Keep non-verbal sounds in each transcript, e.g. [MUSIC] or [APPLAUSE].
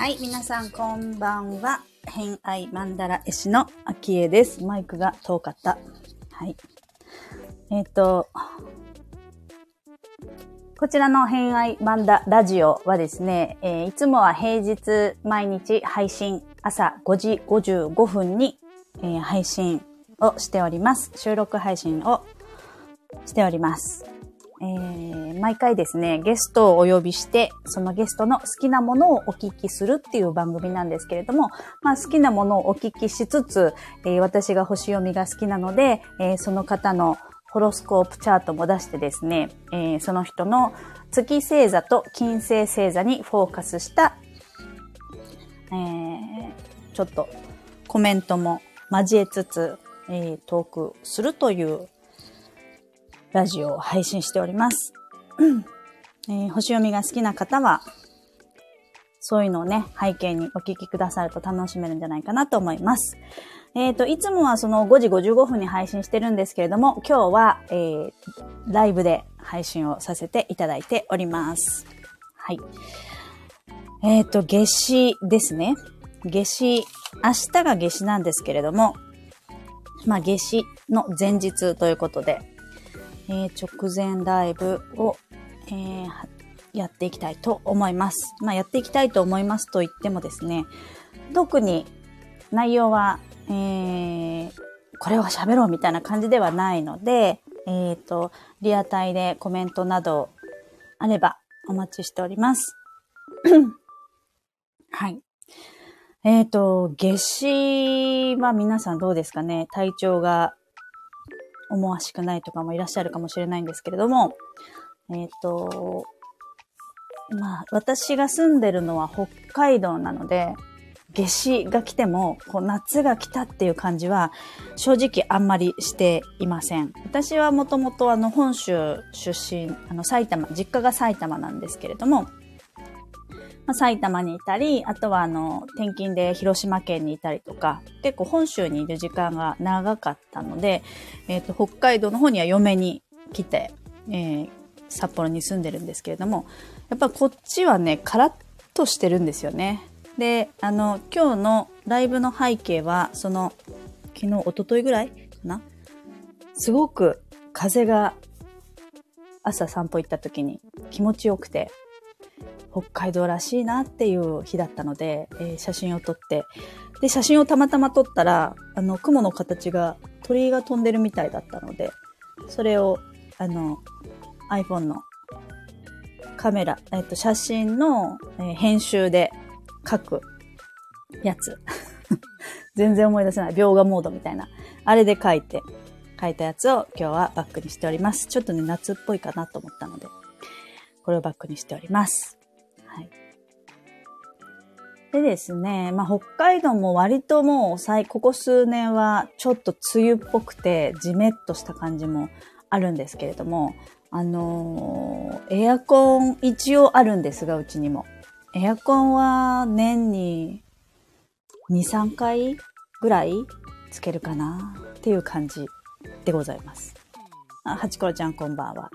はい、皆さんこんばんは。偏愛マンダラ絵師の秋江です。マイクが遠かった。はい。えっ、と、こちらの偏愛マンダラジオはですね、えーいつもは平日毎日配信朝5時55分に、えー配信をしております。収録配信をしております。えー毎回ですね、ゲストをお呼びして、そのゲストの好きなものをお聞きするっていう番組なんですけれども、まあ好きなものをお聞きしつつ、えー私が星読みが好きなので、えーその方のホロスコープチャートも出してですね、えーその人の月星座と金星星座にフォーカスした、えーちょっとコメントも交えつつ、えートークするというラジオを配信しております。えー星読みが好きな方は、そういうのをね、背景にお聞きくださると楽しめるんじゃないかなと思います。えっ、と、いつもはその5時55分に配信してるんですけれども、今日は、えーライブで配信をさせていただいております。はい。えっ、と、夏至ですね。夏至、明日が夏至なんですけれども、まあ、夏至の前日ということで、え直前ライブを、えーやっていきたいと思います。まあ、やっていきたいと思いますと言ってもですね、特に内容は、えーこれを喋ろうみたいな感じではないので、えっ、と、リアタイでコメントなどあればお待ちしております。[COUGHS] はい。えっ、と、夏至は皆さんどうですかね？体調が思わしくないとかもいらっしゃるかもしれないんですけれども、えっ、と、まあ、私が住んでるのは北海道なので、夏至が来ても、こう夏が来たっていう感じは、正直あんまりしていません。私はもともとあの、本州出身、あの、埼玉、実家が埼玉なんですけれども、まあ、埼玉にいたり、あとはあの、転勤で広島県にいたりとか、結構本州にいる時間が長かったので、えっ、と、北海道の方には嫁に来て、えー札幌に住んでるんですけれども、やっぱこっちはね、カラッとしてるんですよね。で、あの、今日のライブの背景は、その、昨日、一昨日ぐらいかな？すごく風が朝散歩行った時に気持ちよくて、北海道らしいなっていう日だったので、えー写真を撮って、で、写真をたまたま撮ったら、あの、雲の形が鳥居が飛んでるみたいだったので、それを、あの、iPhone のカメラ、えっと、写真の、えー編集で書くやつ。[LAUGHS] 全然思い出せない。描画モードみたいな。あれで書いて、書いたやつを今日はバックにしております。ちょっとね、夏っぽいかなと思ったので、これをバックにしております。でですね、まあ、北海道も割ともう最、ここ数年はちょっと梅雨っぽくて、ジメッとした感じもあるんですけれども、あのーエアコン一応あるんですが、うちにも。エアコンは年に2、3回ぐらいつけるかなっていう感じでございます。あ、はちころちゃんこんばんは。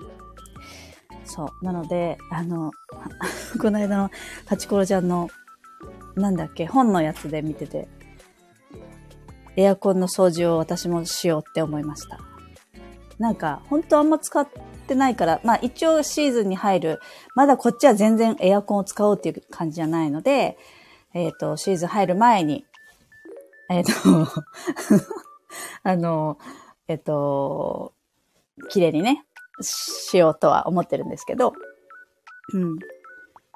そう。なので、あの、[LAUGHS] この間のはちころちゃんの、なんだっけ、本のやつで見てて、エアコンの掃除を私もしようって思いました。なんか、本当あんま使ってないから、まあ一応シーズンに入る、まだこっちは全然エアコンを使おうっていう感じじゃないので、えっ、と、シーズン入る前に、えっ、と、[LAUGHS] あの、えっ、と、綺麗にね、しようとは思ってるんですけど、うん。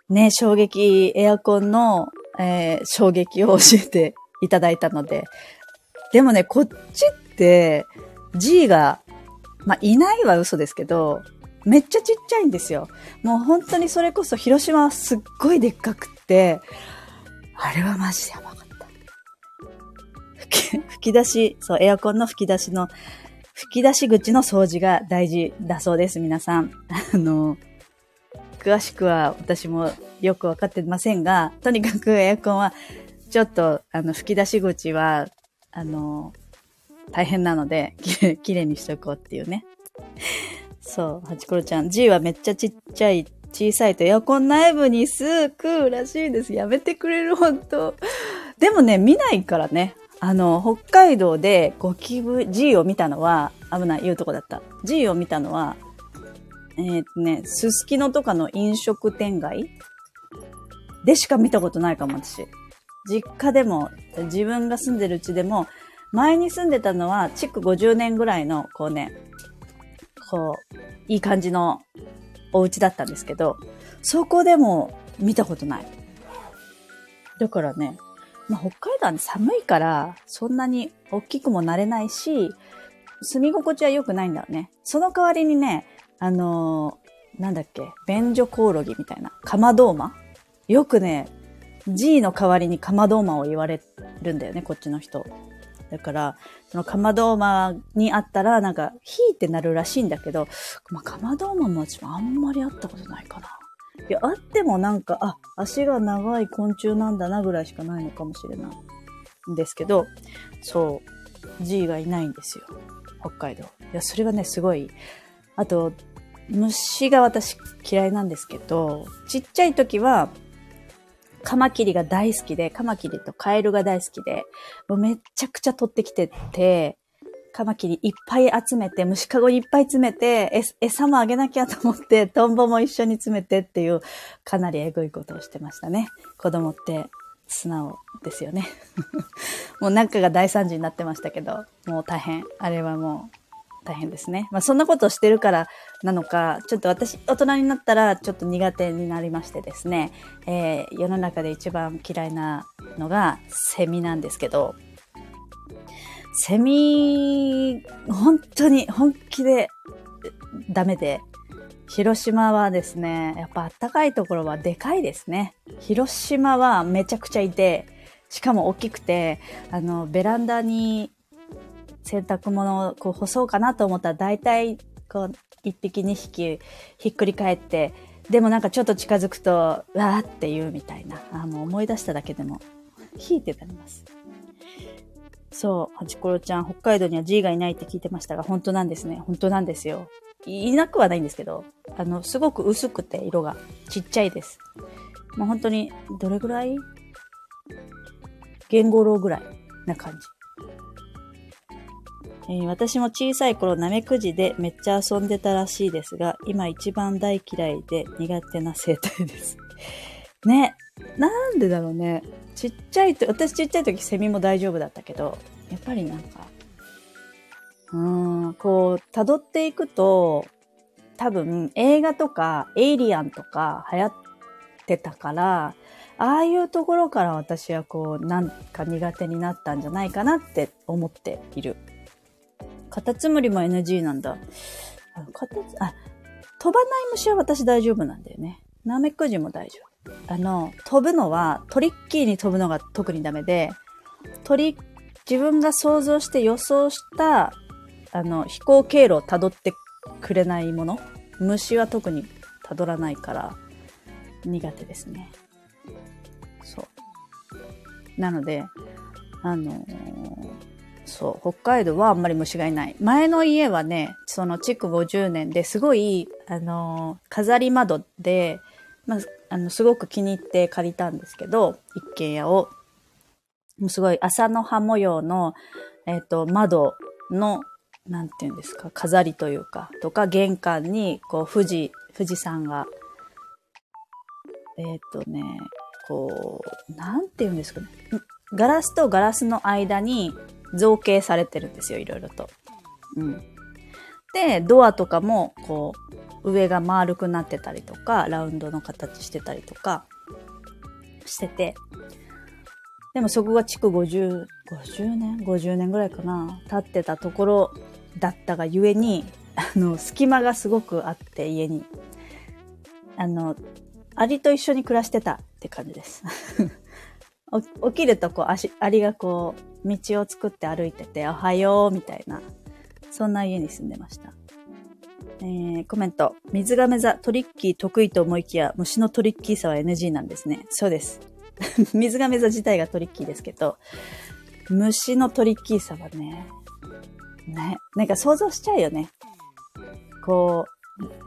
ね、衝撃、エアコンの、えー衝撃を教えていただいたので、でもね、こっちって、G が、まあ、いないは嘘ですけど、めっちゃちっちゃいんですよ。もう本当にそれこそ広島はすっごいでっかくって、あれはマジでやばかった。吹き吹き出し、そう、エアコンの吹き出しの、吹き出し口の掃除が大事だそうです、皆さん。あの、詳しくは私もよくわかってませんが、とにかくエアコンは、ちょっと、あの、吹き出し口は、あの、大変なので、きれいにしとこうっていうね。そう、ハチコロちゃん。G はめっちゃちっちゃい小さいとエアコン内部に巣食うらしいです。やめてくれる、本当でもね、見ないからね。あの、北海道でゴキブ、G を見たのは、危ない、言うとこだった。G を見たのは、えー、っとね、すすきのとかの飲食店街でしか見たことないかも、私。実家でも、自分が住んでるうちでも、前に住んでたのは、築50年ぐらいの、こうね、こう、いい感じのお家だったんですけど、そこでも見たことない。だからね、まあ、北海道は寒いから、そんなに大きくもなれないし、住み心地は良くないんだよね。その代わりにね、あのー、なんだっけ、便所コオロギみたいな、かまどーマよくね、G の代わりにかまどーマを言われるんだよね、こっちの人。だから、そのかまどーマにあったら、なんか、ヒーってなるらしいんだけど、まあ、かまどーマも私もあんまり会ったことないかな。いや、あってもなんか、あ、足が長い昆虫なんだなぐらいしかないのかもしれない。んですけど、そう、G がいないんですよ。北海道。いや、それがね、すごい。あと、虫が私嫌いなんですけど、ちっちゃい時は、カマキリが大好きで、カマキリとカエルが大好きで、もうめっちゃくちゃ取ってきてて、カマキリいっぱい集めて、虫かごいっぱい詰めて、餌もあげなきゃと思って、トンボも一緒に詰めてっていう、かなりエグいことをしてましたね。子供って素直ですよね。[LAUGHS] もう中が大惨事になってましたけど、もう大変。あれはもう大変ですね。まあそんなことをしてるからなのか、ちょっと私、大人になったらちょっと苦手になりましてですね、えー、世の中で一番嫌いなのがセミなんですけど、セミ、本当に本気でダメで、広島はですね、やっぱ暖かいところはでかいですね。広島はめちゃくちゃいて、しかも大きくて、あの、ベランダに洗濯物をこう干そうかなと思ったら大体こう一匹二匹ひっくり返って、でもなんかちょっと近づくと、わーって言うみたいな。あもう思い出しただけでも、[LAUGHS] 引いてたります。そう、ハチコロちゃん、北海道には G がいないって聞いてましたが、本当なんですね。本当なんですよ。いなくはないんですけど、あの、すごく薄くて色がちっちゃいです。もう本当に、どれぐらい？言語ロぐらいな感じ。え、私も小さい頃ナメクジでめっちゃ遊んでたらしいですが、今一番大嫌いで苦手な生態です。[LAUGHS] ね。なんでだろうね。ちっちゃいと、私ちっちゃい時セミも大丈夫だったけど、やっぱりなんか、うーん、こう、辿っていくと、多分映画とかエイリアンとか流行ってたから、ああいうところから私はこう、なんか苦手になったんじゃないかなって思っている。カタツムリも NG なんだ。あ、カタツ、あ、飛ばない虫は私大丈夫なんだよね。ナメクジも大丈夫。あの、飛ぶのは、トリッキーに飛ぶのが特にダメで、鳥、自分が想像して予想した、あの、飛行経路を辿ってくれないもの虫は特に辿らないから、苦手ですね。そう。なので、あのーそう、北海道はあんまり虫がいない。前の家はね、その築50年ですごい、あのー、飾り窓で、まあ、あの、すごく気に入って借りたんですけど、一軒家を。もうすごい朝の葉模様の、えっ、ー、と、窓の、なんていうんですか、飾りというか、とか、玄関に、こう、富士、富士山が、えっ、ー、とね、こう、なんていうんですかね。ガラスとガラスの間に、造形されてるんですよ、いろいろと。うん。で、ドアとかも、こう、上が丸くなってたりとか、ラウンドの形してたりとか、してて、でもそこが築50、50年 ?50 年ぐらいかな経ってたところだったがゆえに、あの、隙間がすごくあって、家に。あの、アリと一緒に暮らしてたって感じです。[LAUGHS] 起きるとこう、足、アリがこう、道を作って歩いてて、おはよう、みたいな、そんな家に住んでました。えー、コメント。水亀座、トリッキー得意と思いきや、虫のトリッキーさは NG なんですね。そうです。[LAUGHS] 水亀座自体がトリッキーですけど、虫のトリッキーさはね、ね、なんか想像しちゃうよね。こう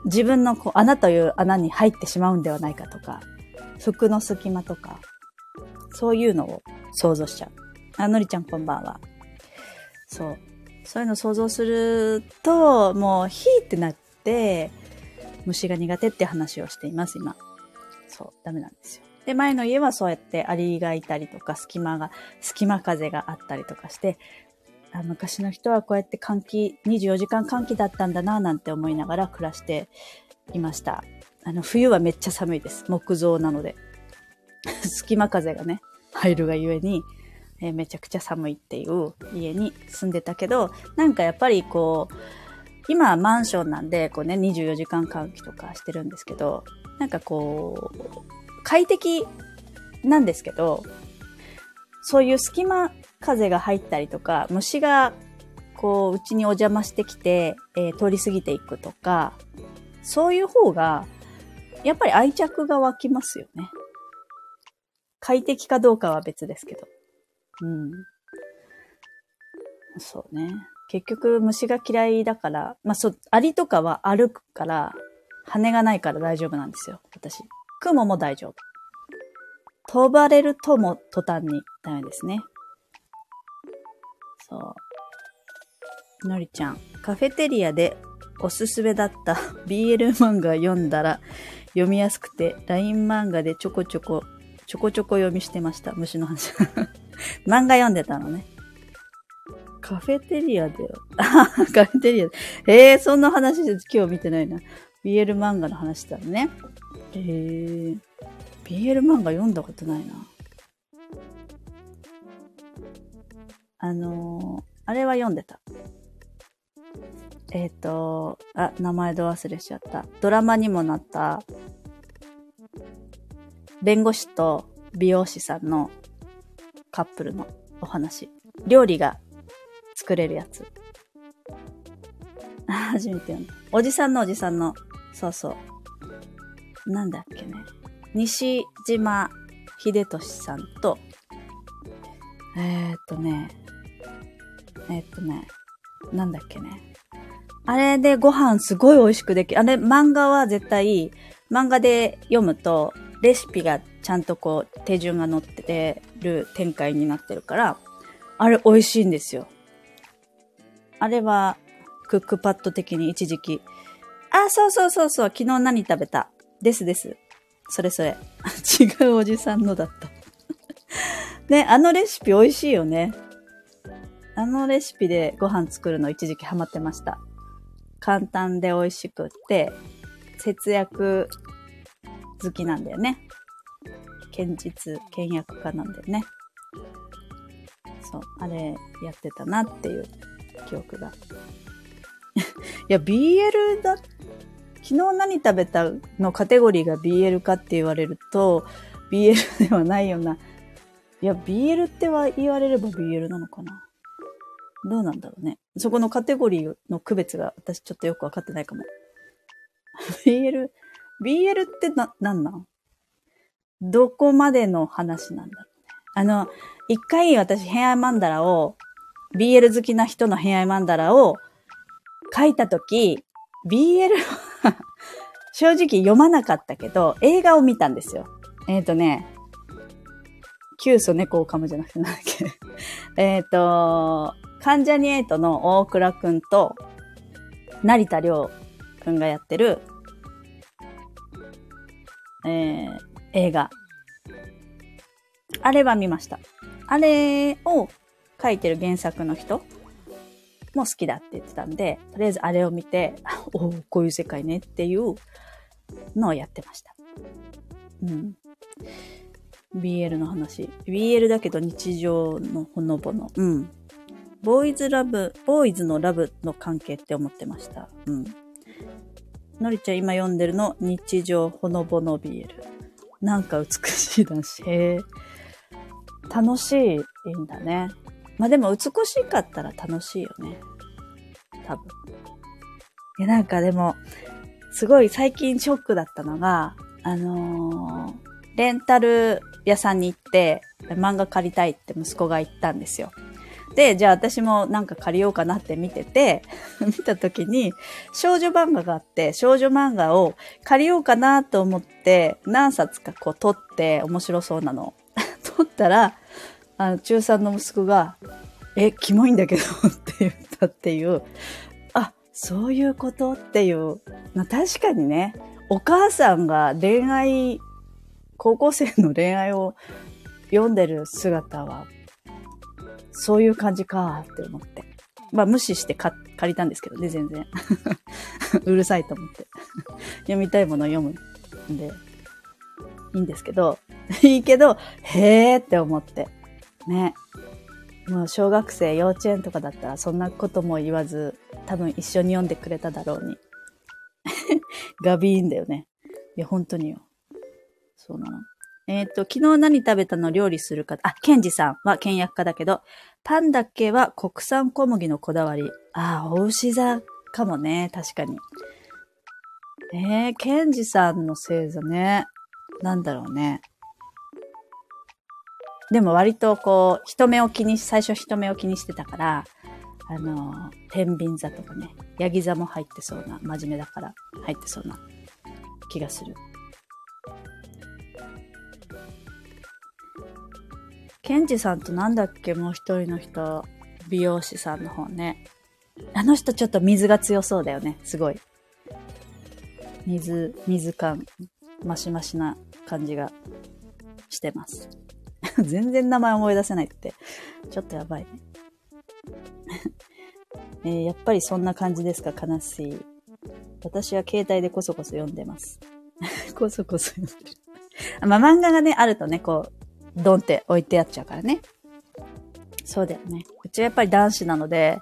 自分のこう穴という穴に入ってしまうんではないかとか、服の隙間とか、そういうのを想像しちゃう。あ、のりちゃんこんばんは。そう。そういうの想像すると、もう、ヒーってなって、虫が苦手って話をしています、今。そう、ダメなんですよ。で、前の家はそうやってアリがいたりとか、隙間が、隙間風があったりとかして、あ昔の人はこうやって換気、24時間換気だったんだな、なんて思いながら暮らしていました。あの、冬はめっちゃ寒いです。木造なので。[LAUGHS] 隙間風がね、入るがゆえに、えー、めちゃくちゃ寒いっていう家に住んでたけど、なんかやっぱりこう、今はマンションなんで、こうね、24時間換気とかしてるんですけど、なんかこう、快適なんですけど、そういう隙間風が入ったりとか、虫がこう、うちにお邪魔してきて、えー、通り過ぎていくとか、そういう方が、やっぱり愛着が湧きますよね。快適かどうかは別ですけど。うん。そうね。結局虫が嫌いだから、まあ、そう、アリとかは歩くから、羽がないから大丈夫なんですよ。私。雲も大丈夫。飛ばれるとも途端にダメですね。そう。のりちゃん、カフェテリアでおすすめだった [LAUGHS] BL 漫画読んだら読みやすくて、LINE 漫画でちょこちょこ、ちょこちょこ読みしてました。虫の話。[LAUGHS] [LAUGHS] 漫画読んでたのね。カフェテリアでよ。[LAUGHS] カフェテリア。ええー、そんな話で今日見てないな。BL 漫画の話だね。えー、BL 漫画読んだことないな。あのー、あれは読んでた。えっ、ー、と、あ、名前ど忘れしちゃった。ドラマにもなった、弁護士と美容師さんのカップルのお話。料理が作れるやつ。[LAUGHS] 初めて読んだ。おじさんのおじさんの、そうそう。なんだっけね。西島秀俊さんと、えー、っとね、えー、っとね、なんだっけね。あれでご飯すごい美味しくできる。あれ、漫画は絶対、漫画で読むと、レシピがちゃんとこう、手順が載ってる展開になってるから、あれ美味しいんですよ。あれは、クックパッド的に一時期。あ、そうそうそうそう、昨日何食べたですです。それそれ。[LAUGHS] 違うおじさんのだった。[LAUGHS] ね、あのレシピ美味しいよね。あのレシピでご飯作るの一時期ハマってました。簡単で美味しくって、節約好きなんだよね。堅実、倹約家なんだよね。そう、あれやってたなっていう記憶が。[LAUGHS] いや、BL だ、昨日何食べたのカテゴリーが BL かって言われると、BL ではないような。いや、BL っては言われれば BL なのかな。どうなんだろうね。そこのカテゴリーの区別が私ちょっとよくわかってないかも。[LAUGHS] BL、BL ってな、なんなん？どこまでの話なんだろうね。あの、一回私、偏愛マンダラを、BL 好きな人の偏愛マンダラを書いたとき、BL [LAUGHS] 正直読まなかったけど、映画を見たんですよ。えっ、ー、とね、キューソ猫を噛むじゃなくてなんだっけ。[LAUGHS] えっと、関ジャニエイトの大倉くんと、成田凌くんがやってる、えー、映画。あれは見ました。あれを書いてる原作の人も好きだって言ってたんで、とりあえずあれを見て、[LAUGHS] おお、こういう世界ねっていうのをやってました。うん。BL の話。BL だけど日常のほのぼの。うん。ボーイズラブ、ボーイズのラブの関係って思ってました。うん。のりちゃん今読んでるの日常ほのぼの BL。なんか美しいだし。へえ。楽しいんだね。まあでも美しかったら楽しいよね。多分。いやなんかでも、すごい最近ショックだったのが、あのー、レンタル屋さんに行って漫画借りたいって息子が言ったんですよ。で、じゃあ私もなんか借りようかなって見てて、[LAUGHS] 見た時に少女漫画があって、少女漫画を借りようかなと思って何冊かこう撮って面白そうなの。[LAUGHS] 撮ったら、あの、中3の息子が、え、キモいんだけどって言ったっていう、あ、そういうことっていう、まあ、確かにね、お母さんが恋愛、高校生の恋愛を読んでる姿は、そういう感じかって思って。まあ無視して借りたんですけどね、全然。[LAUGHS] うるさいと思って。[LAUGHS] 読みたいものを読むんで、いいんですけど、いいけど、へーって思って。ね。もう小学生、幼稚園とかだったらそんなことも言わず、多分一緒に読んでくれただろうに。[LAUGHS] ガビーンだよね。いや、本当によ。そうなの。えっ、ー、と、昨日何食べたの料理するか。あ、ケンジさんは倹約家だけど、パンだけは国産小麦のこだわり。ああ、お牛座かもね。確かに。えー、ケンジさんの星座ね。なんだろうね。でも割とこう、人目を気にし、最初人目を気にしてたから、あの、天秤座とかね、ヤギ座も入ってそうな、真面目だから入ってそうな気がする。ケンジさんとなんだっけもう一人の人、美容師さんの方ね。あの人ちょっと水が強そうだよね。すごい。水、水感、マシマシな感じがしてます。[LAUGHS] 全然名前思い出せないって、ちょっとやばいね。[LAUGHS] えー、やっぱりそんな感じですか、悲しい。私は携帯でこそこそ読んでます。[LAUGHS] こそこそ読んでる。まあ、漫画がね、あるとね、こう、ドンって置いてあっちゃうからね。そうだよね。うちはやっぱり男子なので、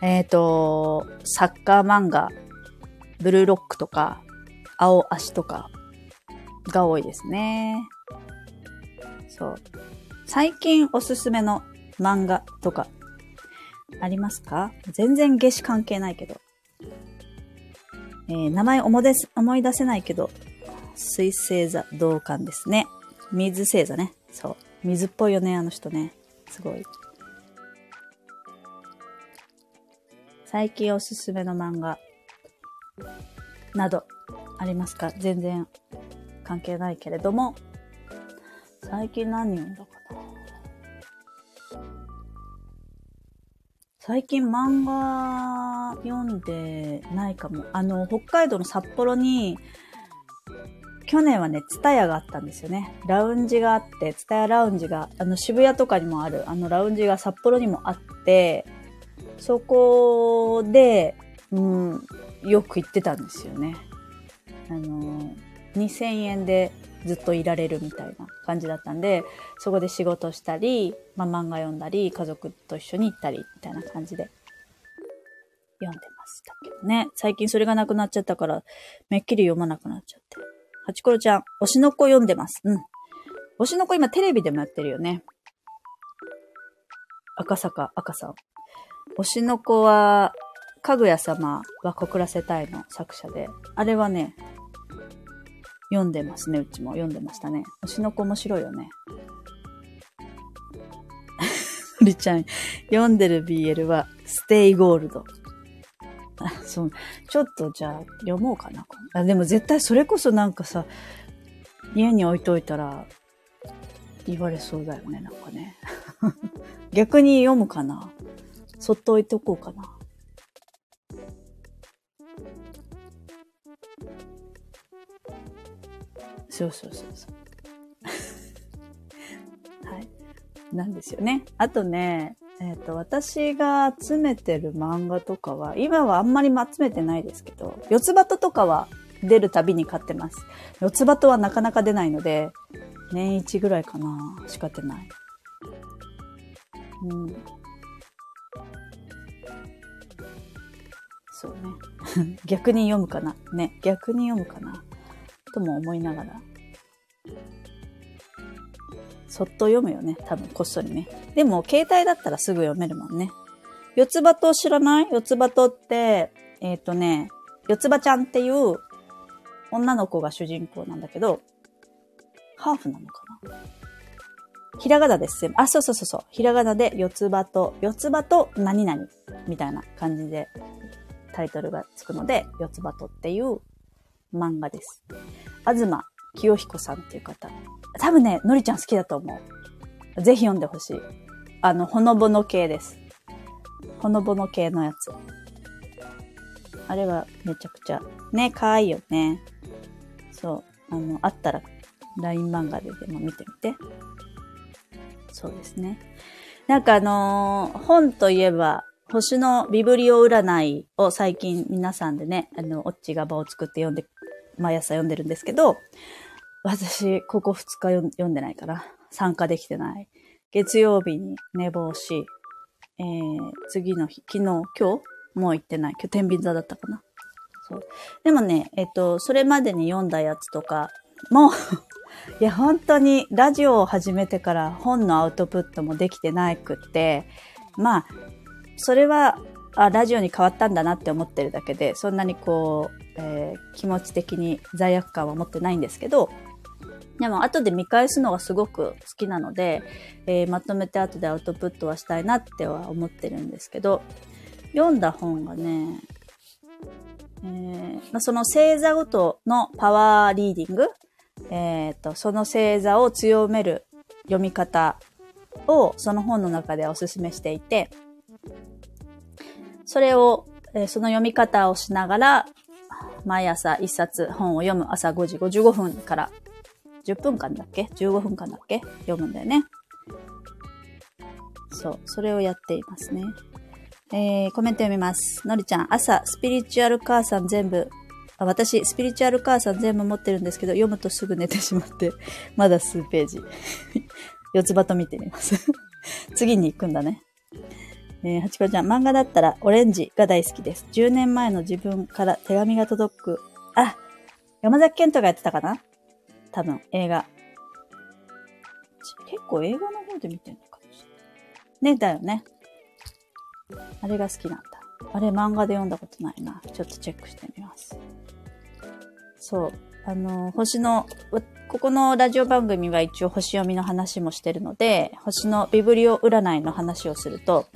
えっ、ー、と、サッカー漫画、ブルーロックとか、青足とかが多いですね。そう。最近おすすめの漫画とかありますか？全然夏至関係ないけど。えー、名前思い出思い出せないけど、水星座同感ですね。水星座ね。そう。水っぽいよね、あの人ね。すごい。最近おすすめの漫画などありますか？全然関係ないけれども、最近何読んだかな？最近漫画読んでないかも。あの、北海道の札幌に、去年はね、ツタヤがあったんですよね。ラウンジがあって、ツタヤラウンジが、あの渋谷とかにもある、あのラウンジが札幌にもあって、そこで、うん、よく行ってたんですよね。あの、2000円でずっといられるみたいな感じだったんで、そこで仕事したり、まあ、漫画読んだり、家族と一緒に行ったり、みたいな感じで読んでましたけどね。最近それがなくなっちゃったから、めっきり読まなくなっちゃって。ハチコロちゃん、推しの子読んでます。うん。推しの子今テレビでもやってるよね。赤坂、赤さん。推しの子は、かぐや様は告らせたいの作者で、あれはね、読んでますね、うちも。読んでましたね。推しの子面白いよね。のりちゃん、読んでる BL は、ステイゴールド。[LAUGHS] そう。ちょっとじゃあ、読もうかな。あ、でも絶対それこそなんかさ、家に置いといたら、言われそうだよね、なんかね。[LAUGHS] 逆に読むかな。そっと置いとこうかな。そうそうそうそう。[LAUGHS] はい。なんですよね。あとね、えっ、ー、と、私が集めてる漫画とかは、今はあんまり集めてないですけど、四つ葉ととかは出るたびに買ってます。四つ葉とはなかなか出ないので、年一ぐらいかな、しか出ない。うん。そうね。[LAUGHS] 逆に読むかな。ね。逆に読むかな。とも思いながら。そっと読むよね。多分、こっそりね。でも、携帯だったらすぐ読めるもんね。四つ葉と知らない？四つ葉とって、えっ、ー、とね、四つ葉ちゃんっていう女の子が主人公なんだけど、ハーフなのかな？ひらがなです。あ、そうそうそうそう。ひらがなで四つ葉と、四つ葉と何々みたいな感じでタイトルがつくので、四つ葉とっていう漫画です。東清彦さんっていう方。多分ね、のりちゃん好きだと思う。ぜひ読んでほしい。あの、ほのぼの系です。ほのぼの系のやつ。あれはめちゃくちゃ、ね、可愛いよね。そう。あの、あったら LINE 漫画ででも見てみて。そうですね。なんかあのー、本といえば、星のビブリオ占いを最近皆さんでね、あの、オッチが場を作って読んで、毎朝読んでるんですけど、私、ここ2日読んでないから、参加できてない。月曜日に寝坊し、えー、次の日、昨日、今日もう行ってない。今日天秤座だったかな。そう。でもね、えっと、それまでに読んだやつとかも [LAUGHS] いや、本当にラジオを始めてから本のアウトプットもできてないくって、まあ、それは、あ、ラジオに変わったんだなって思ってるだけで、そんなにこう、えー、気持ち的に罪悪感は持ってないんですけど、でも後で見返すのがすごく好きなので、えー、まとめて後でアウトプットはしたいなっては思ってるんですけど、読んだ本がね、えーまあ、その星座ごとのパワーリーディング、えっ、ー、と、その星座を強める読み方をその本の中でおすすめしていて、それを、えー、その読み方をしながら、毎朝一冊本を読む朝5時55分から10分間だっけ ?15 分間だっけ？読むんだよね。そう、それをやっていますね。えー、コメント読みます。のりちゃん、朝、スピリチュアル母さん全部、あ私、スピリチュアル母さん全部持ってるんですけど、読むとすぐ寝てしまって、[LAUGHS] まだ数ページ。[LAUGHS] 四つ葉と見てみます [LAUGHS] 次に行くんだね。えー、はちこちゃん、漫画だったらオレンジが大好きです。10年前の自分から手紙が届く。あ、山崎賢人がやってたかな？多分、映画。結構映画の方で見てんのかもしれない。ね、だよね。あれが好きなんだ。あれ漫画で読んだことないな。ちょっとチェックしてみます。そう。あの、星の、ここのラジオ番組は一応星読みの話もしてるので、星のビブリオ占いの話をすると、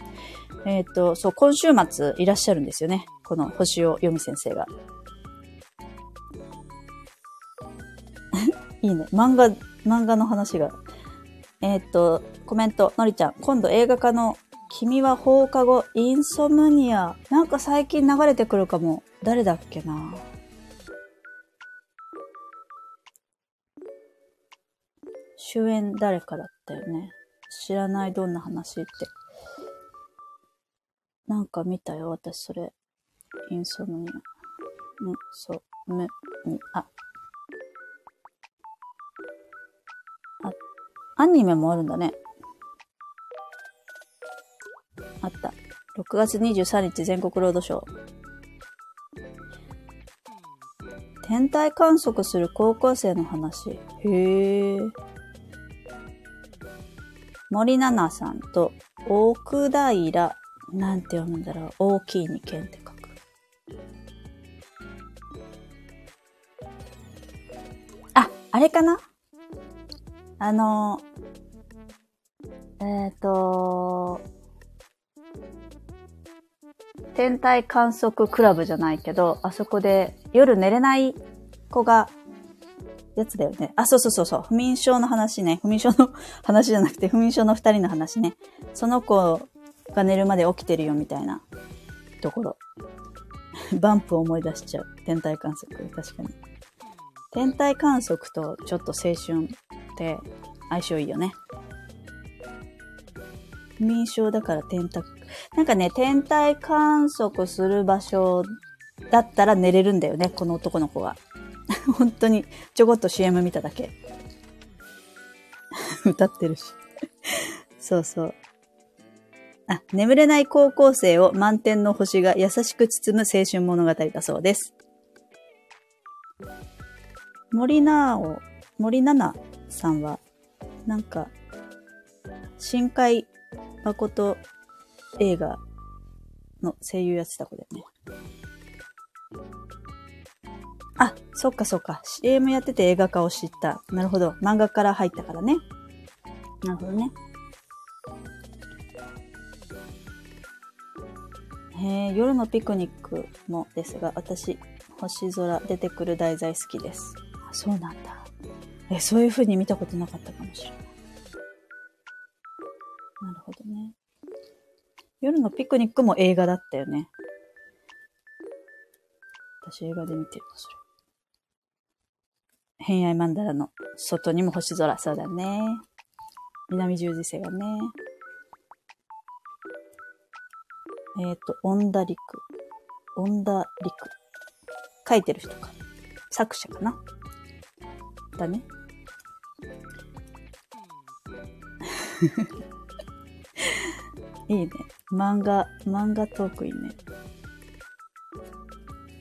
えっ、ー、と、そう、今週末いらっしゃるんですよね。この星を読み先生が。いいね。漫画、漫画の話が。えっ、と、コメント、のりちゃん、今度映画化の君は放課後、インソムニア。なんか最近流れてくるかも。誰だっけな主演誰かだったよね。知らないどんな話って。なんか見たよ、私それ。インソムニア。ん、そ、む、に、あ、アニメもあるんだね。あった。6月23日全国ロードショー。天体観測する高校生の話。へえ。森七菜さんと奥平、なんて読むんだろう。大きいに剣って書く。あ、あれかな？あの、えっ、ー、と、天体観測クラブじゃないけど、あそこで夜寝れない子が、やつだよね。あ、そうそうそうそう。不眠症の話ね。不眠症の話じゃなくて、不眠症の二人の話ね。その子が寝るまで起きてるよみたいなところ。バンプを思い出しちゃう。天体観測。確かに。天体観測とちょっと青春って相性いいよね。不眠症だから天体、なんかね、天体観測する場所だったら寝れるんだよね、この男の子が。[LAUGHS] 本当にちょこっと CM 見ただけ。[LAUGHS] 歌ってるし。そうそう。あ、眠れない高校生を満天の星が優しく包む青春物語だそうです。森なお、森七？菜さんは、なんか、深海誠映画の声優やってた子だよね。あ、そっかそっか。CM やってて映画化を知った。なるほど。漫画から入ったからね。なるほどね。へえ、夜のピクニックもですが、私、星空出てくる題材好きです。あ、そうなんだ。え、そういう風に見たことなかったかもしれない。なるほどね。夜のピクニックも映画だったよね。私映画で見てるの、それ。偏愛曼荼羅の外にも星空、そうだね。南十字星がね。えっ、ー、と、オンダリク。オンダリク。書いてる人か。作者かな。だね。[LAUGHS] いいね。漫画、漫画トークいいね。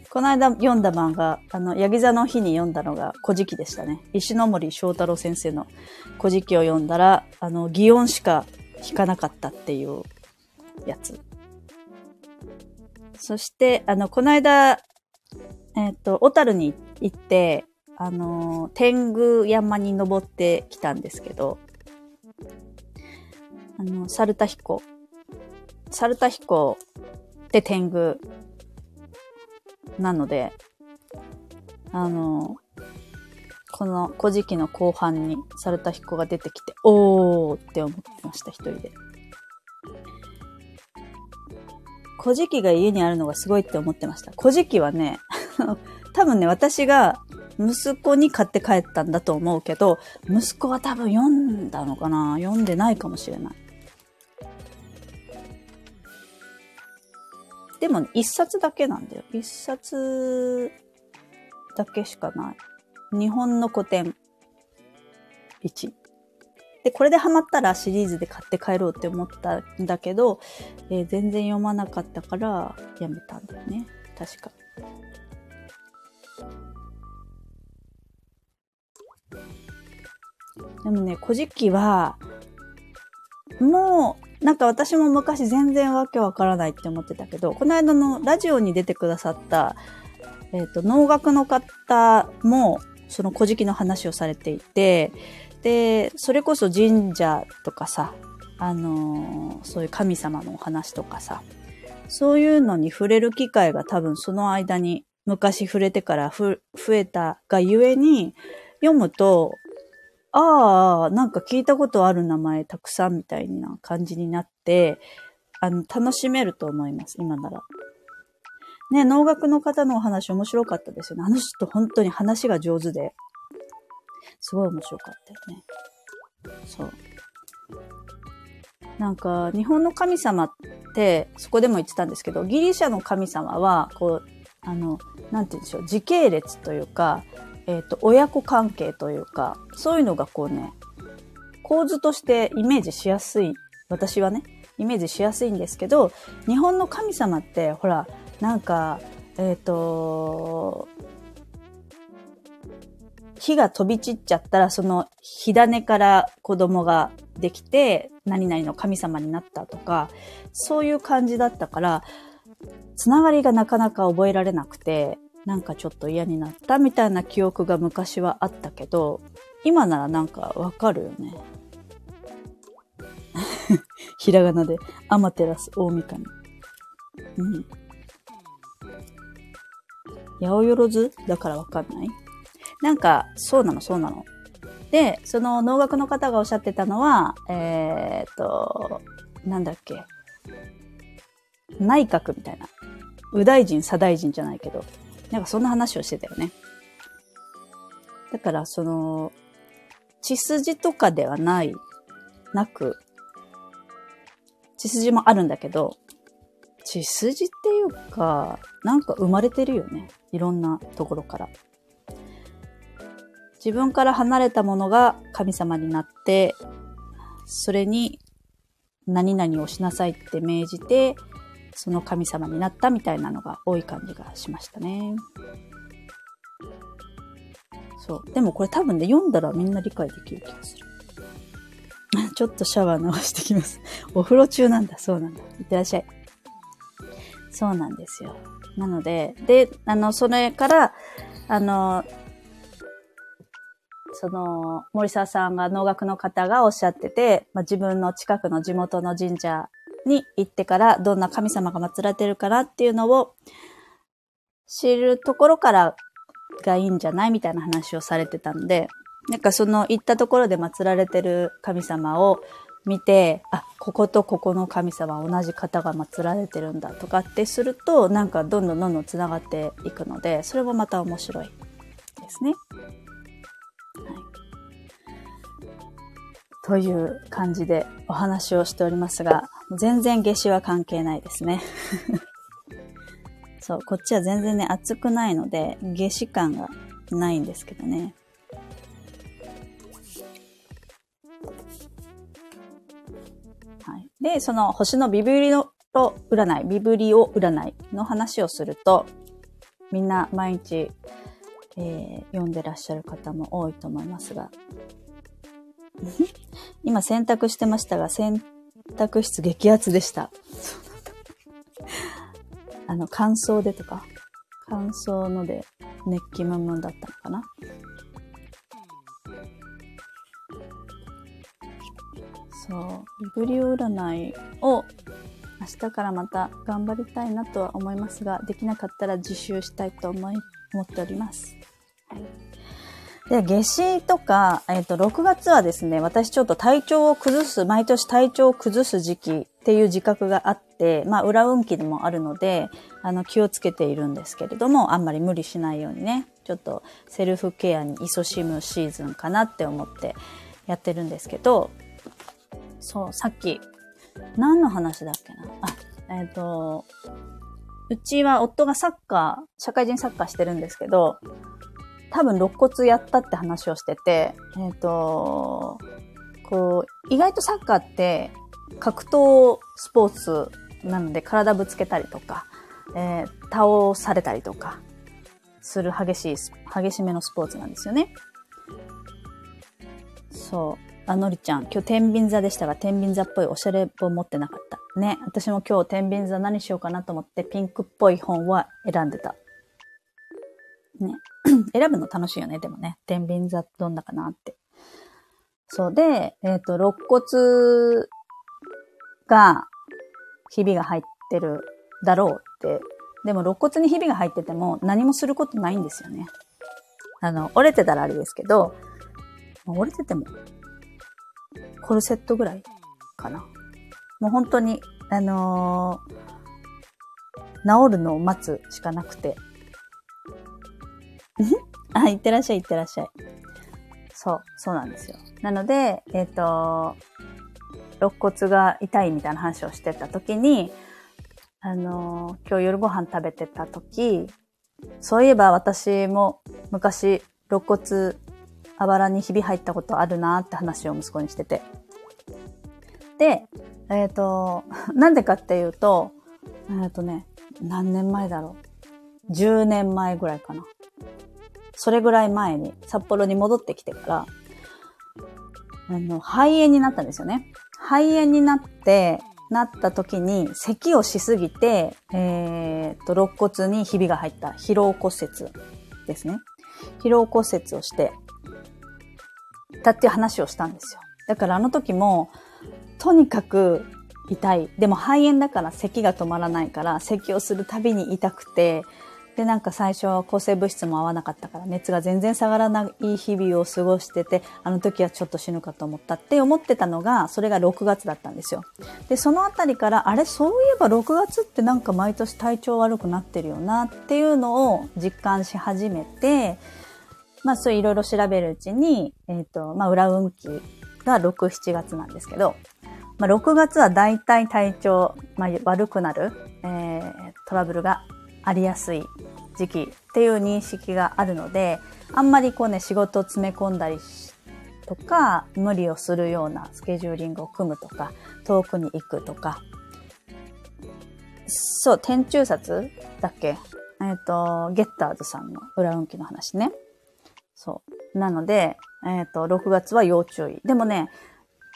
この間読んだ漫画、あの、ヤギ座の日に読んだのが古事記でしたね。石森章太郎先生の古事記を読んだら、あの、擬音しか弾かなかったっていうやつ。そして、あの、この間、えっ、ー、と、小樽に行って、あの、天狗山に登ってきたんですけど、あの、猿田彦。猿田彦って天狗なので、あの、この古事記の後半に猿田彦が出てきて、おーって思ってました、一人で。古事記が家にあるのがすごいって思ってました。古事記はね、多分ね、私が息子に買って帰ったんだと思うけど、息子は多分読んだのかな？読んでないかもしれない。でも、一冊だけなんだよ。一冊だけしかない。日本の古典1。で、これでハマったらシリーズで買って帰ろうって思ったんだけど、えー、全然読まなかったからやめたんだよね。確か。でもね、古事記は、もう、なんか私も昔全然わけわからないって思ってたけど、この間のラジオに出てくださった、えっ、ー、と、能楽の方も、その古事記の話をされていて、で、それこそ神社とかさ、あのー、そういう神様のお話とかさ、そういうのに触れる機会が多分その間に昔触れてから増えたがゆえに、読むと、ああ、なんか聞いたことある名前たくさんみたいな感じになって、あの、楽しめると思います、今なら。ね、能楽の方のお話面白かったですよね。あの人本当に話が上手で。すごい面白かったよね。そう。なんか、日本の神様って、そこでも言ってたんですけど、ギリシャの神様は、こう、あの、なんて言うんでしょう、時系列というか、えっ、ー、と、親子関係というか、そういうのがこうね、構図としてイメージしやすい、私はね、イメージしやすいんですけど、日本の神様って、ほら、なんか、えっ、ー、と、火が飛び散っちゃったら、その火種から子供ができて、何々の神様になったとか、そういう感じだったから、つながりがなかなか覚えられなくて、なんかちょっと嫌になったみたいな記憶が昔はあったけど、今ならなんかわかるよね。[LAUGHS] ひらがなで、アマテラス大神。うん。八百万だからわかんない？なんか、そうなの、そうなの。で、その能楽の方がおっしゃってたのは、えー、っと、なんだっけ？内閣みたいな。右大臣、左大臣じゃないけど、なんかそんな話をしてたよね。だから、その、血筋とかではない、なく、血筋もあるんだけど、血筋っていうか、なんか生まれてるよね。いろんなところから。自分から離れたものが神様になって、それに何々をしなさいって命じて、その神様になったみたいなのが多い感じがしましたね。そう。でもこれ多分ね、読んだらみんな理解できる気がする。[LAUGHS] ちょっとシャワー流してきます。[LAUGHS] お風呂中なんだ。そうなんだ。いってらっしゃい。そうなんですよ。なので、で、あの、それから、あの、その、森沢さんが能楽の方がおっしゃってて、まあ、自分の近くの地元の神社に行ってからどんな神様が祀られてるかなっていうのを知るところからがいいんじゃないみたいな話をされてたんで、なんかその行ったところで祀られてる神様を見て、あ、こことここの神様同じ方が祀られてるんだとかってすると、なんかどんどんどんどん繋がっていくので、それもまた面白いですね。という感じでお話をしておりますが、全然夏至は関係ないですね。[LAUGHS] そう、こっちは全然ね、暑くないので、夏至感がないんですけどね。はい。で、その星のビブリオ占い、ビブリオ占いの話をすると、みんな毎日、えー、読んでらっしゃる方も多いと思いますが、今洗濯してましたが、洗濯室激アツでした。あの、乾燥でとか、乾燥ので熱気ムンムンだったのかな。そう、ビブリオ占いを明日からまた頑張りたいなとは思いますが、できなかったら自習したいと思い、思っております。はいで、夏至とか、えっ、ー、と、6月はですね、私ちょっと体調を崩す、毎年体調を崩す時期っていう自覚があって、まあ、裏運気でもあるので、あの、気をつけているんですけれども、あんまり無理しないようにね、ちょっとセルフケアに勤しむシーズンかなって思ってやってるんですけど、そう、さっき、何の話だっけな？あ、えっ、ー、と、うちは夫がサッカー、社会人サッカーしてるんですけど、多分肋骨やったって話をしてて、えっ、ー、と、こう、意外とサッカーって格闘スポーツなので体ぶつけたりとか、えー、倒されたりとかする激しい、激しめのスポーツなんですよね。そう。あ、のりちゃん、今日天秤座でしたが、天秤座っぽいおしゃれ本持ってなかった。ね。私も今日天秤座何しようかなと思ってピンクっぽい本は選んでた。ね。[CLEARS THROAT] 選ぶの楽しいよね、でもね。天秤座どんなかなって。そうで、えっ、ー、と、肋骨が、ひびが入ってるだろうって。でも肋骨にひびが入ってても何もすることないんですよね。あの、折れてたらあれですけど、折れてても、コルセットぐらいかな。もう本当に、あのー、治るのを待つしかなくて、[LAUGHS] あ、いってらっしゃい、いってらっしゃい。そう、そうなんですよ。なので、えっ、ー、と、肋骨が痛いみたいな話をしてた時に、あの、今日夜ご飯食べてた時、そういえば私も昔肋骨あばらにひび入ったことあるなって話を息子にしてて。で、えっ、ー、と、[LAUGHS] なんでかっていうと、えっ、ー、とね、何年前だろう。10年前ぐらいかな。それぐらい前に札幌に戻ってきてから、あの、肺炎になったんですよね。肺炎になって、なった時に咳をしすぎて、えー、と、肋骨にひびが入った疲労骨折ですね。疲労骨折をして、たっていう話をしたんですよ。だからあの時も、とにかく痛い。でも肺炎だから咳が止まらないから、咳をするたびに痛くて、で、なんか最初は抗生物質も合わなかったから熱が全然下がらない日々を過ごしてて、あの時はちょっと死ぬかと思ったって思ってたのが、それが6月だったんですよ。で、そのあたりから、あれ、そういえば6月ってなんか毎年体調悪くなってるよなっていうのを実感し始めて、まあそういろいろ調べるうちに、えっ、ー、と、まあ裏運気が6、7月なんですけど、まあ6月は大体体調、まあ悪くなる、えー、トラブルがありやすい時期っていう認識があるので、あんまりこうね、仕事を詰め込んだりとか、無理をするようなスケジューリングを組むとか、遠くに行くとか。そう、天中札だっけ？えっ、ー、と、ゲッターズさんの裏運気の話ね。そう。なので、えっ、ー、と、6月は要注意。でもね、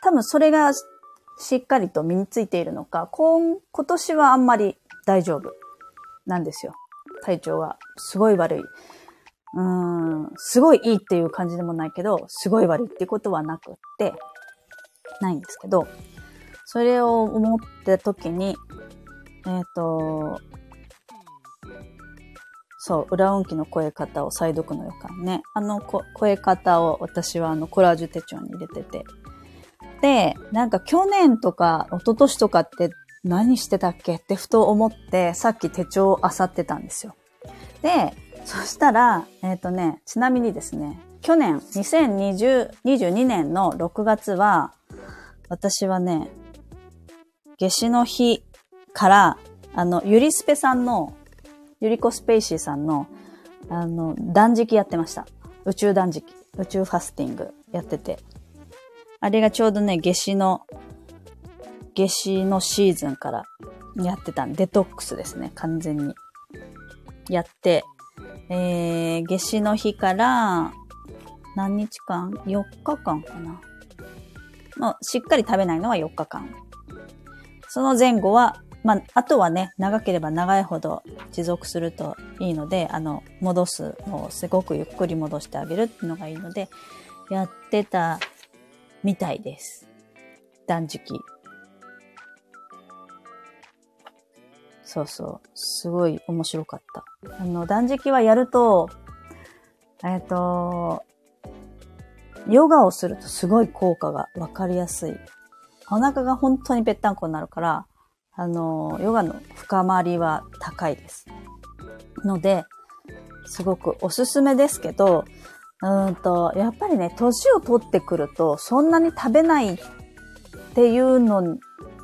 多分それがしっかりと身についているのか、今、今年はあんまり大丈夫なんですよ。体調がすごい悪い。うーん、すごいいいっていう感じでもないけど、すごい悪いっていうことはなくって、ないんですけど、それを思った時に、えっ、ー、と、そう、裏音機の超え方を再読の予感ね。あの超え方を私はあのコラージュ手帳に入れてて。で、なんか去年とか一昨年とかって何してたっけってふと思って、さっき手帳を漁ってたんですよ。で、そしたら、えっ、ー、とね、ちなみにですね、去年、2020、22年の6月は、私はね、夏至の日から、あの、ゆりすぺさんの、ゆりこスペイシーさんの、あの、断食やってました。宇宙断食、宇宙ファスティングやってて。あれがちょうどね、夏至の、夏至のシーズンからやってたんデトックスですね、完全に。やって、えー、夏至の日から何日間 ?4 日間かな。もうしっかり食べないのは4日間。その前後は、まあ、あとはね、長ければ長いほど持続するといいので、あの、戻すのをすごくゆっくり戻してあげるっていうのがいいので、やってたみたいです。断食。そうそう。すごい面白かった。あの、断食はやると、えっ、と、ヨガをするとすごい効果がわかりやすい。お腹が本当にぺったんこになるから、あの、ヨガの深まりは高いです。ので、すごくおすすめですけど、うんと、やっぱりね、年を取ってくると、そんなに食べないっていうの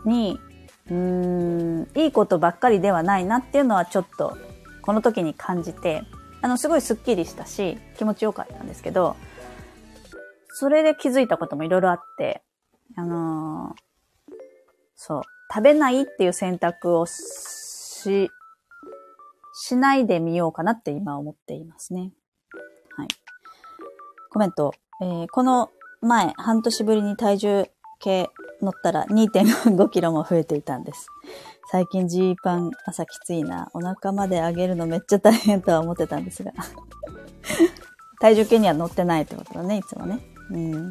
に、うーん、いいことばっかりではないなっていうのはちょっと、この時に感じて、あの、すごいスッキリしたし、気持ちよかったんですけど、それで気づいたこともいろいろあって、あのー、そう、食べないっていう選択をし、しないでみようかなって今思っていますね。はい。コメント。えー、この前、半年ぶりに体重計乗ったら2.5キロも増えていたんです。最近ジーパン朝きついな。お腹まで上げるのめっちゃ大変とは思ってたんですが。[LAUGHS] 体重計には乗ってないってことだね、いつもね。うん。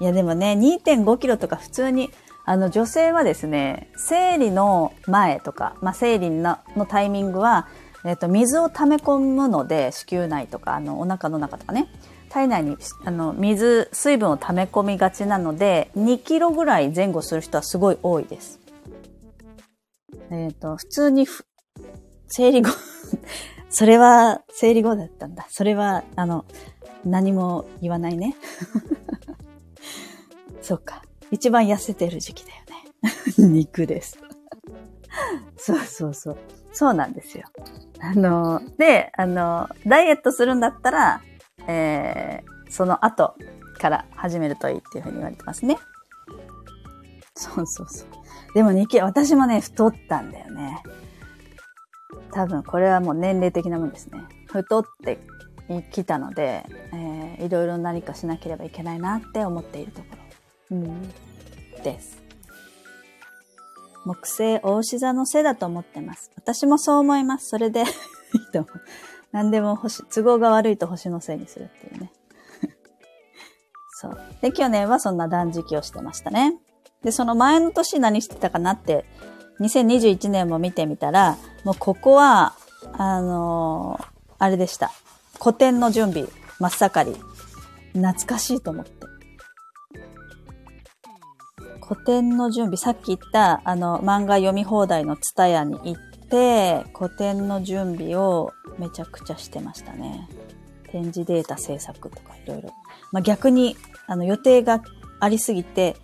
いやでもね、2.5キロとか普通に、あの女性はですね、生理の前とか、まあ、生理のタイミングは、えっと、水を溜め込むので、子宮内とか、あの、お腹の中とかね。体内にあの水、水分を溜め込みがちなので、2キロぐらい前後する人はすごい多いです。えっ、ー、と、普通に生理後 [LAUGHS] それは生理後だったんだ。それは、あの、何も言わないね。[LAUGHS] そうか。一番痩せてる時期だよね。[LAUGHS] 肉です。そうそうそう。そうなんですよ。あの、で、あの、ダイエットするんだったら、えー、その後から始めるといいっていうふうに言われてますね。そうそうそう。でも2キロ、私もね、太ったんだよね。多分これはもう年齢的なもんですね。太ってきたので、えー、いろいろ何かしなければいけないなって思っているところ。うん。です。木星大牛座のせいだと思ってます。私もそう思います。それで [LAUGHS] いいと思う。何でも星、都合が悪いと星のせいにするっていうね。[LAUGHS] そう。で、去年はそんな断食をしてましたね。で、その前の年何してたかなって、2021年も見てみたら、もうここは、あのー、あれでした。古典の準備、真っ盛り。懐かしいと思って。古典の準備、さっき言った、あの、漫画読み放題のツタヤに行って、古典の準備をめちゃくちゃしてましたね。展示データ制作とかいろいろ。まあ、逆に、あの、予定がありすぎて、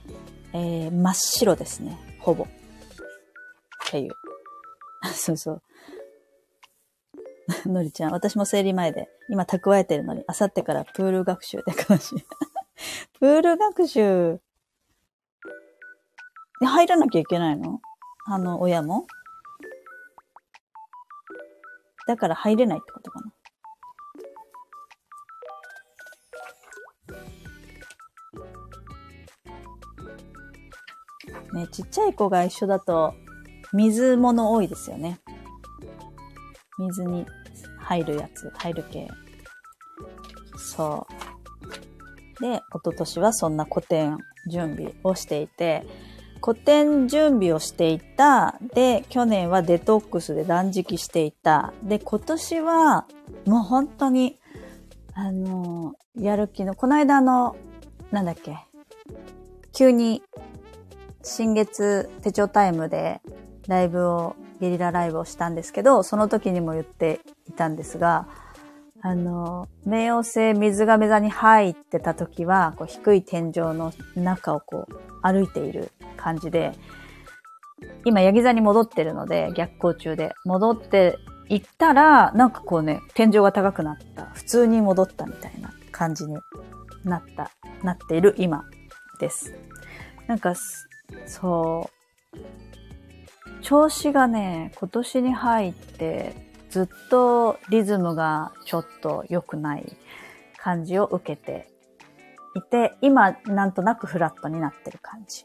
えー、真っ白ですね。ほぼ。っていう。[LAUGHS] そうそう。[LAUGHS] のりちゃん、私も生理前で、今蓄えてるのに、あさってからプール学習で悲しい。[LAUGHS] プール学習、入らなきゃいけないの？あの、親も？だから入れないってことかな。ね、ちっちゃい子が一緒だと、水物多いですよね。水に入るやつ、入る系。そう。で、一昨年はそんな古典準備をしていて、古典準備をしていた。で、去年はデトックスで断食していた。で、今年はもう本当に、あの、やる気の、この間の、なんだっけ、急に新月手帳タイムでライブを、ゲリラライブをしたんですけど、その時にも言っていたんですが、あの、冥王星水亀座に入ってた時は、こう低い天井の中をこう歩いている感じで、今、ヤギ座に戻ってるので、逆行中で。戻っていったら、なんかこうね、天井が高くなった。普通に戻ったみたいな感じになった、なっている今です。なんか、そう、調子がね、今年に入ってずっとリズムがちょっと良くない感じを受けていて、今なんとなくフラットになってる感じ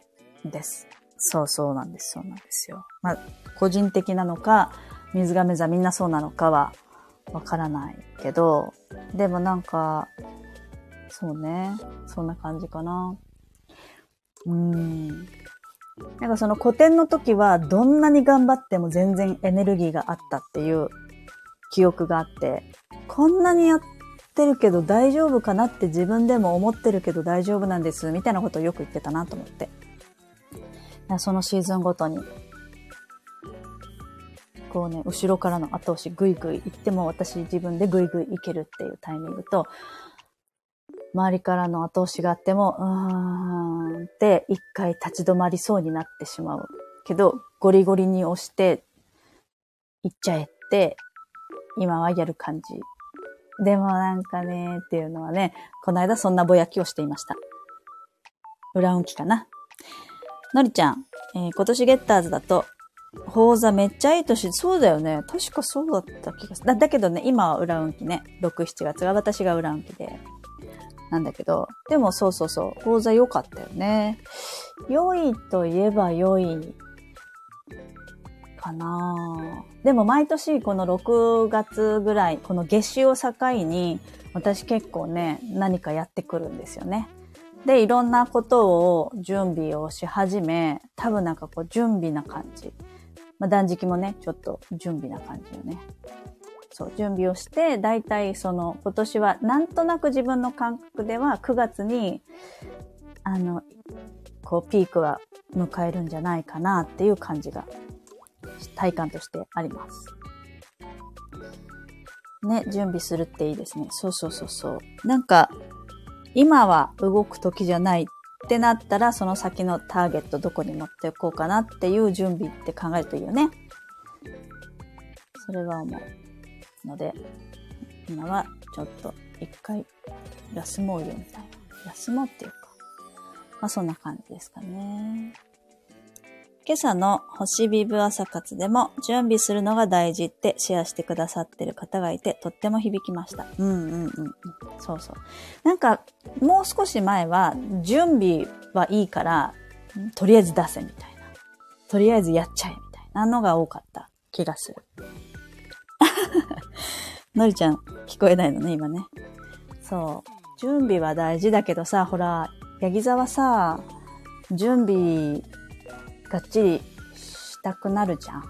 です。そうそうなんです、そうなんですよ。まあ、個人的なのか、水亀座みんなそうなのかはわからないけど、でもなんか、そうね、そんな感じかな。うーん。なんかその古典の時はどんなに頑張っても全然エネルギーがあったっていう記憶があって、こんなにやってるけど大丈夫かなって自分でも思ってるけど大丈夫なんです、みたいなことをよく言ってたなと思って。そのシーズンごとに、こうね、後ろからの後押しぐいぐい行っても私自分でぐいぐい行けるっていうタイミングと、周りからの後押しがあっても、うーんって一回立ち止まりそうになってしまう。けど、ゴリゴリに押して、行っちゃえって今はやる感じ。でもなんかね、っていうのはね、この間そんなぼやきをしていました。裏運気かな。のりちゃん、えー、今年ゲッターズだと、宝座めっちゃいい年、そうだよね。確かそうだった気がする。だだけどね、今は裏運気ね。6、7月が私が裏運気で。なんだけど、でもそうそうそう、宝座良かったよね。良いといえば良いかなでも毎年この6月ぐらい、この夏至を境に、私結構ね、何かやってくるんですよね。で、いろんなことを準備をし始め、多分なんかこう準備な感じ。まあ、断食もね、ちょっと準備な感じよね。そう、準備をして、だいたいその、今年はなんとなく自分の感覚では9月に、あの、こう、ピークは迎えるんじゃないかなっていう感じが体感としてあります。ね、準備するっていいですね。そうそうそうそう。なんか、今は動く時じゃないってなったら、その先のターゲットどこに持っておこうかなっていう準備って考えるといいよね。それは思う。ので、今はちょっと一回休もうよみたいな。休もうっていうか。まあそんな感じですかね。今朝の星ビブ朝活でも準備するのが大事ってシェアしてくださってる方がいてとっても響きました。うんうんうん。そうそう。なんかもう少し前は準備はいいからとりあえず出せみたいな。とりあえずやっちゃえみたいなのが多かった気がする。[LAUGHS] のりちゃん聞こえないのね、今ね。そう。準備は大事だけどさ、ほら、ヤギ座はさ、準備がっちりしたくなるじゃん。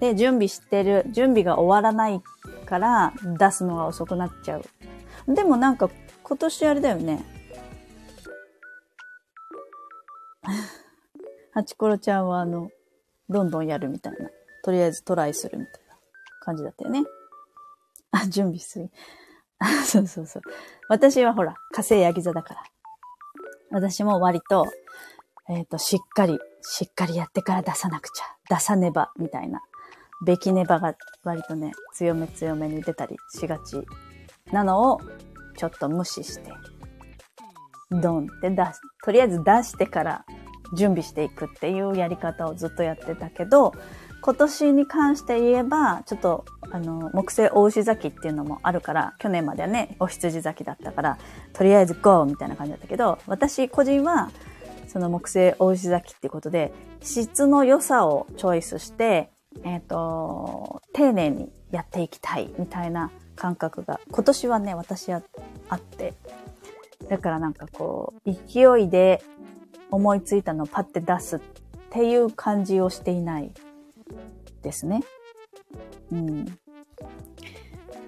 で、準備してる、準備が終わらないから出すのが遅くなっちゃう。でもなんか今年あれだよね。[LAUGHS] ハチコロちゃんはあの、どんどんやるみたいな。とりあえずトライするみたいな感じだったよね。あ、準備する。そうそうそう。私はほら、火星ヤギ座だから。私も割と、えっ、ー、と、しっかり、しっかりやってから出さなくちゃ、出さねば、みたいな。べきねばが割とね、強め強めに出たりしがちなのを、ちょっと無視して、ドンって出す。とりあえず出してから準備していくっていうやり方をずっとやってたけど、今年に関して言えば、ちょっと、あの、木星大牛座っていうのもあるから、去年まではね、お羊座だったから、とりあえず GO! みたいな感じだったけど、私個人は、その木星大牛崎っていうことで、質の良さをチョイスして、えっ、ー、と、丁寧にやっていきたいみたいな感覚が、今年はね、私はあって、だからなんかこう、勢いで思いついたのをパッて出すっていう感じをしていないですね。うん。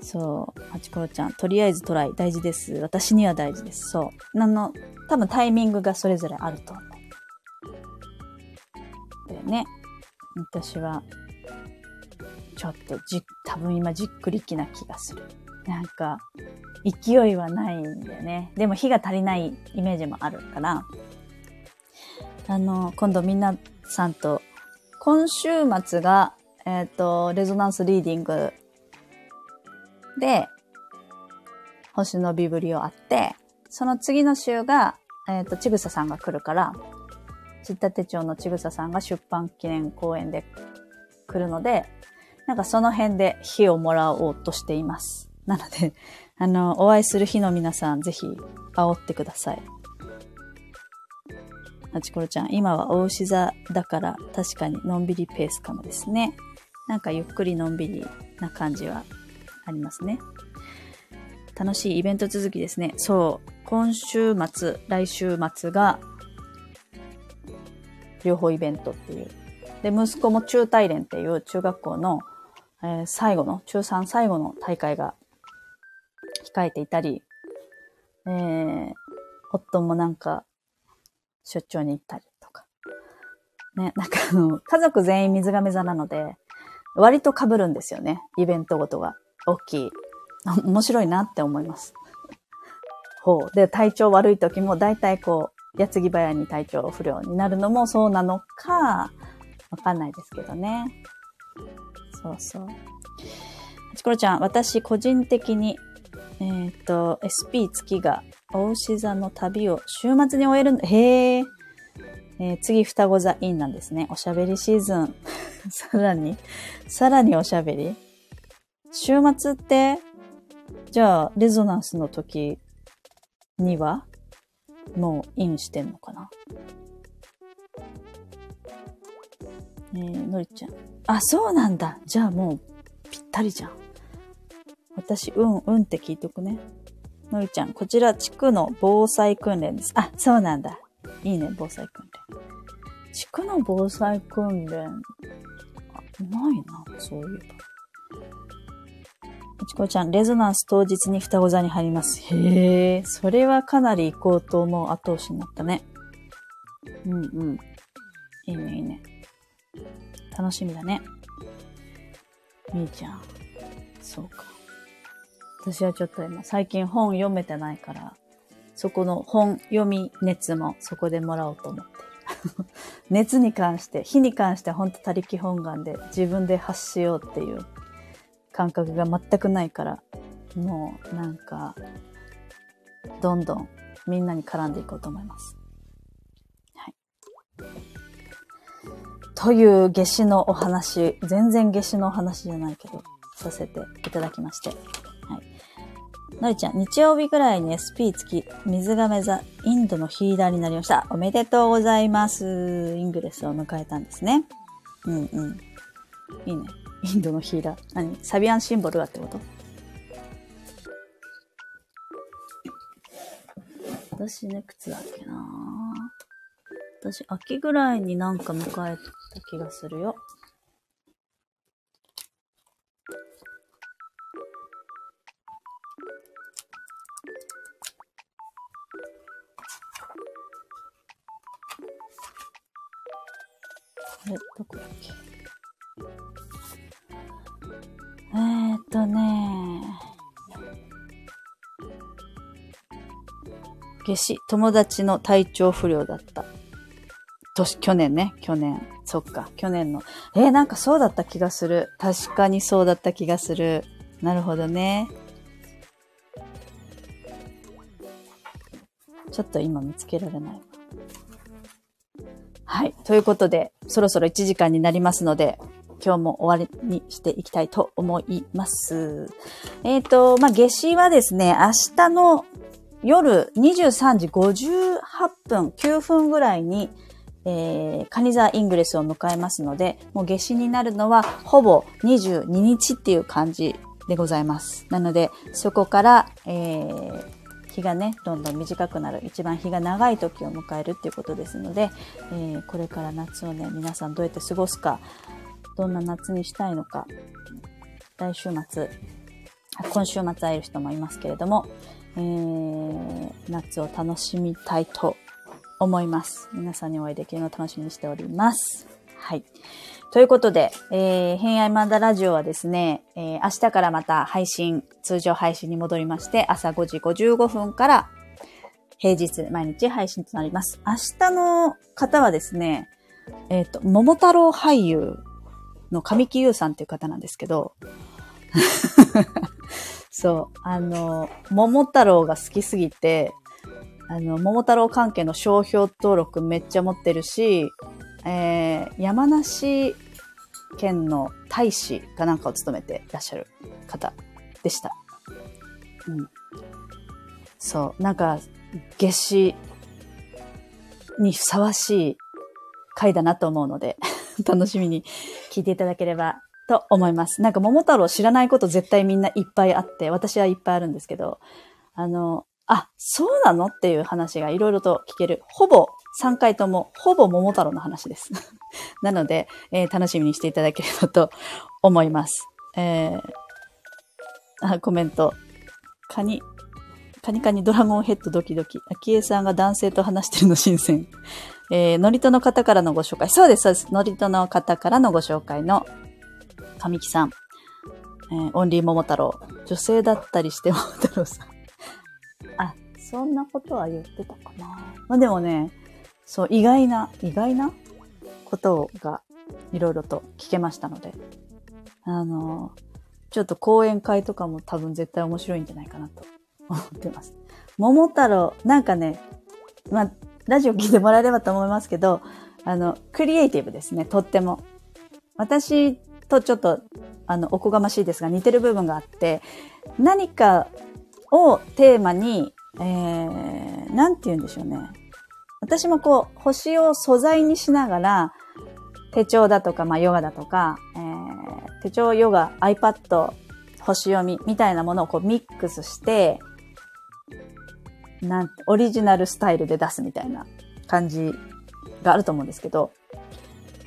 そう。ハチコロちゃん、とりあえずトライ大事です。私には大事です。そう。あの、多分タイミングがそれぞれあると思う。だよね。私は、ちょっとじ、多分今じっくりきな気がする。なんか、勢いはないんだよね。でも火が足りないイメージもあるから、あの、今度みんなさんと、今週末が、えっ、ー、と、レゾナンスリーディングで、星のビブリオあって、その次の週が、えっ、ー、と、ちぐささんが来るから、ちった手帳のちぐささんが出版記念公演で来るので、なんかその辺で火をもらおうとしています。なので、[LAUGHS] あの、お会いする日の皆さん、ぜひ、煽ってください。あちころちゃん、今は大牛座だから確かにのんびりペースかもですね。なんかゆっくりのんびりな感じはありますね。楽しいイベント続きですね。そう。今週末、来週末が、両方イベントっていう。で、息子も中大連っていう中学校の、えー、最後の、中3最後の大会が控えていたり、えー、夫もなんか出張に行ったりとか。ね、なんかあの、家族全員水亀座なので、割と被るんですよね。イベントごとが。大きい。[LAUGHS] 面白いなって思います。ほう。で、体調悪い時も大体こう、矢継ぎ早に体調不良になるのもそうなのか、わかんないですけどね。そうそう。ちころちゃん、私個人的に、えっ、ー、と、SP 月が大牛座の旅を週末に終えるんだ。へえ。えー、次、双子座インなんですね。おしゃべりシーズン。[LAUGHS] さらに、さらにおしゃべり週末って、じゃあ、レゾナンスの時には、もうインしてんのかな？えー、のりちゃん。あ、そうなんだ。じゃあもう、ぴったりじゃん。私、うん、うんって聞いとくね。のりちゃん、こちら地区の防災訓練です。あ、そうなんだ。いいね、防災訓練。地区の防災訓練、ないな、そういえば。ちこちゃん、レゾナンス当日に双子座に入ります。へえ、それはかなり行こうと思う後押しになったね。うんうん。いいね、いいね。楽しみだね。みーちゃん。そうか。私はちょっと今、最近本読めてないから、そこの本読み熱もそこでもらおうと思って。熱に関して、火に関しては本当他力本願で自分で発しようっていう感覚が全くないから、もうなんか、どんどんみんなに絡んでいこうと思います。はい。という夏至のお話、全然夏至のお話じゃないけど、させていただきまして。はいのりちゃん、日曜日ぐらいに SP 付き、水亀座、インドのヒーラーになりました。おめでとうございます。イングレスを迎えたんですね。うんうん。いいね。インドのヒーラー。何？サビアンシンボルがってこと？私ね、靴だっけな私、秋ぐらいになんか迎えた気がするよ。夏至、友達の体調不良だった。年、去年ね、去年。そっか、去年の。えー、なんかそうだった気がする。確かにそうだった気がする。なるほどね。ちょっと今見つけられない。はい。ということで、そろそろ1時間になりますので、今日も終わりにしていきたいと思います。えっ、ー、と、まあ、夏至はですね、明日の夜23時58分、9分ぐらいに、えー、カニザイングレスを迎えますので、もう夏至になるのはほぼ22日っていう感じでございます。なので、そこから、えー、日がね、どんどん短くなる、一番日が長い時を迎えるっていうことですので、えー、これから夏をね、皆さんどうやって過ごすか、どんな夏にしたいのか、来週末、今週末会える人もいますけれども、えー、夏を楽しみたいと思います。皆さんにお会いできるのを楽しみにしております。はい。ということで、えー、偏愛マンダラジオはですね、えー、明日からまた配信、通常配信に戻りまして、朝5時55分から平日毎日配信となります。明日の方はですね、えっ、と、桃太郎俳優の神木優さんっていう方なんですけど、そう、あの、桃太郎が好きすぎて、あの、桃太郎関係の商標登録めっちゃ持ってるし、えー、山梨県の大使かなんかを務めていらっしゃる方でした。うん。そう、なんか、夏至にふさわしい回だなと思うので、[LAUGHS] 楽しみに聞いていただければと思います。なんか桃太郎知らないこと絶対みんないっぱいあって、私はいっぱいあるんですけど、あの、あ、そうなのっていう話がいろいろと聞ける。ほぼ3回とも、ほぼ桃太郎の話です。[LAUGHS] なので、えー、楽しみにしていただければと思います。えー、あ、コメント。カニ、カニカニドラゴンヘッドドキドキ。秋江さんが男性と話してるの新鮮。えー、ノリトの方からのご紹介。そうです、そうです。ノリトの方からのご紹介の神木さん。えー、オンリー桃太郎。女性だったりして桃太郎さん。[LAUGHS] あ、そんなことは言ってたかな。まあでもね、そう、意外な、意外なことがいろいろと聞けましたので、あの、ちょっと講演会とかも多分絶対面白いんじゃないかなと思ってます。桃太郎、なんかね、まあ、ラジオ聞いてもらえればと思いますけど、あの、クリエイティブですね、とっても。私とちょっと、あの、おこがましいですが似てる部分があって、何かをテーマに、えー、なんて言うんでしょうね。私もこう、星を素材にしながら、手帳だとか、まあ、ヨガだとか、えー、手帳、ヨガ、iPad、星読みみたいなものをこうミックスして、なんオリジナルスタイルで出すみたいな感じがあると思うんですけど、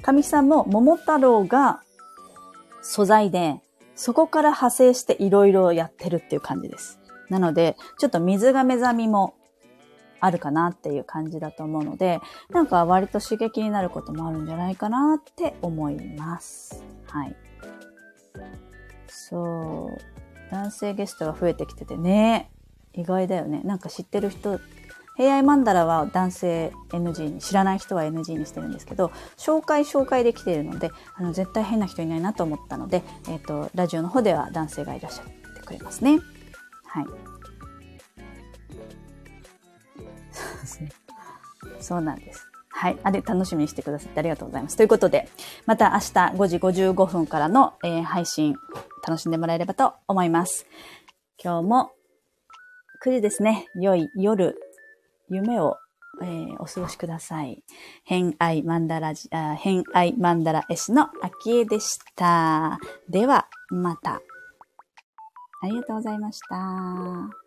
神木さんも桃太郎が素材で、そこから派生していろいろやってるっていう感じです。なので、ちょっと水が目覚みもあるかなっていう感じだと思うので、なんか割と刺激になることもあるんじゃないかなって思います。はい。そう。男性ゲストが増えてきててね。意外だよね。なんか知ってる人、平愛マンダラは男性 NG に、知らない人は NG にしてるんですけど、紹介紹介できているので、あの、絶対変な人いないなと思ったので、えっ、ー、と、ラジオの方では男性がいらっしゃってくれますね。はい。[LAUGHS] そうなんです。はい。あれ、楽しみにしてくださってありがとうございます。ということで、また明日5時55分からの、えー、配信、楽しんでもらえればと思います。今日も9時ですね。良い夜、夢を、えー、お過ごしください。偏愛マンダラジ、偏愛マンダラ絵師の秋江でした。では、また。ありがとうございました。